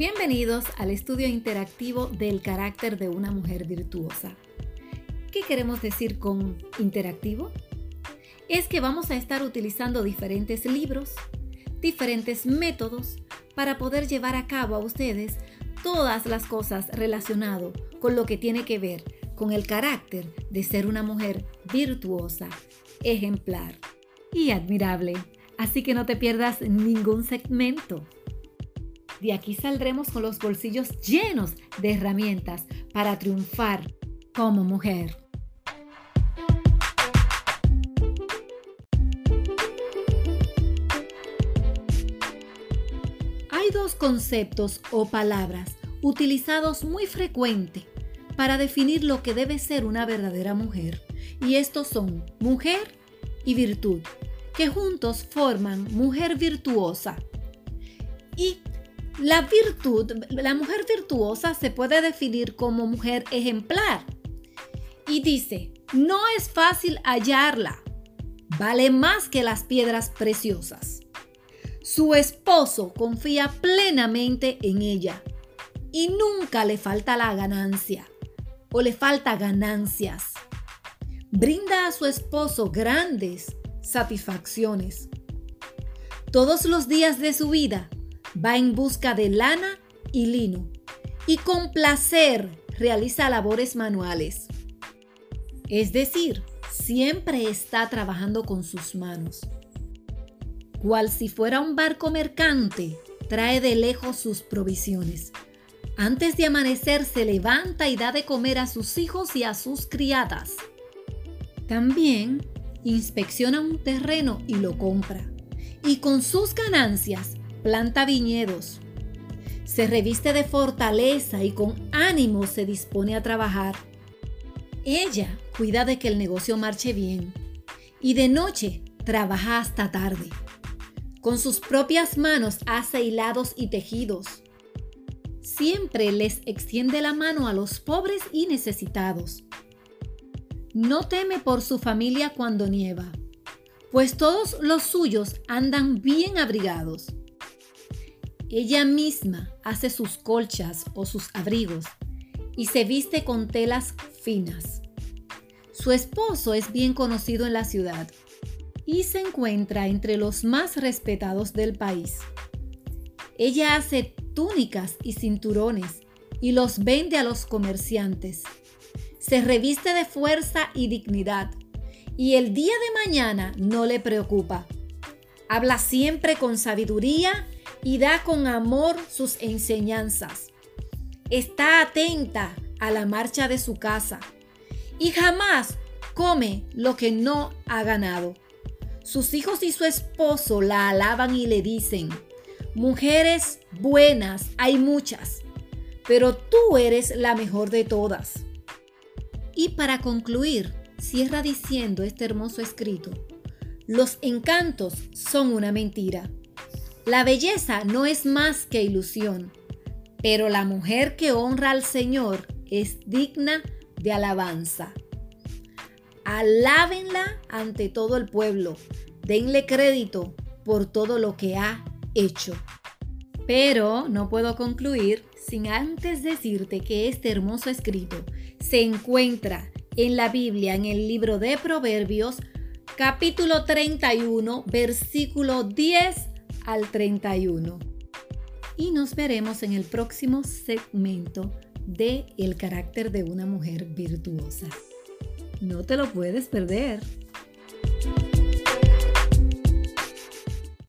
Bienvenidos al estudio interactivo del carácter de una mujer virtuosa. ¿Qué queremos decir con interactivo? Es que vamos a estar utilizando diferentes libros, diferentes métodos para poder llevar a cabo a ustedes todas las cosas relacionadas con lo que tiene que ver con el carácter de ser una mujer virtuosa, ejemplar y admirable. Así que no te pierdas ningún segmento. De aquí saldremos con los bolsillos llenos de herramientas para triunfar como mujer. Hay dos conceptos o palabras utilizados muy frecuente para definir lo que debe ser una verdadera mujer, y estos son mujer y virtud, que juntos forman mujer virtuosa. Y la virtud, la mujer virtuosa se puede definir como mujer ejemplar. Y dice, no es fácil hallarla, vale más que las piedras preciosas. Su esposo confía plenamente en ella y nunca le falta la ganancia o le falta ganancias. Brinda a su esposo grandes satisfacciones. Todos los días de su vida va en busca de lana y lino y con placer realiza labores manuales. Es decir, siempre está trabajando con sus manos. Cual si fuera un barco mercante, trae de lejos sus provisiones. Antes de amanecer se levanta y da de comer a sus hijos y a sus criadas. También inspecciona un terreno y lo compra. Y con sus ganancias planta viñedos, se reviste de fortaleza y con ánimo se dispone a trabajar. Ella cuida de que el negocio marche bien y de noche trabaja hasta tarde. Con sus propias manos hace hilados y tejidos. Siempre les extiende la mano a los pobres y necesitados. No teme por su familia cuando nieva, pues todos los suyos andan bien abrigados. Ella misma hace sus colchas o sus abrigos y se viste con telas finas. Su esposo es bien conocido en la ciudad y se encuentra entre los más respetados del país. Ella hace túnicas y cinturones y los vende a los comerciantes. Se reviste de fuerza y dignidad y el día de mañana no le preocupa. Habla siempre con sabiduría y da con amor sus enseñanzas. Está atenta a la marcha de su casa y jamás come lo que no ha ganado. Sus hijos y su esposo la alaban y le dicen, mujeres buenas hay muchas, pero tú eres la mejor de todas. Y para concluir, cierra diciendo este hermoso escrito, los encantos son una mentira la belleza no es más que ilusión, pero la mujer que honra al Señor es digna de alabanza. Alábenla ante todo el pueblo, denle crédito por todo lo que ha hecho. Pero no puedo concluir sin antes decirte que este hermoso escrito se encuentra en la Biblia, en el libro de Proverbios, capítulo 31, versículo 10 al 31. Y nos veremos en el próximo segmento de El carácter de una mujer virtuosa. No te lo puedes perder.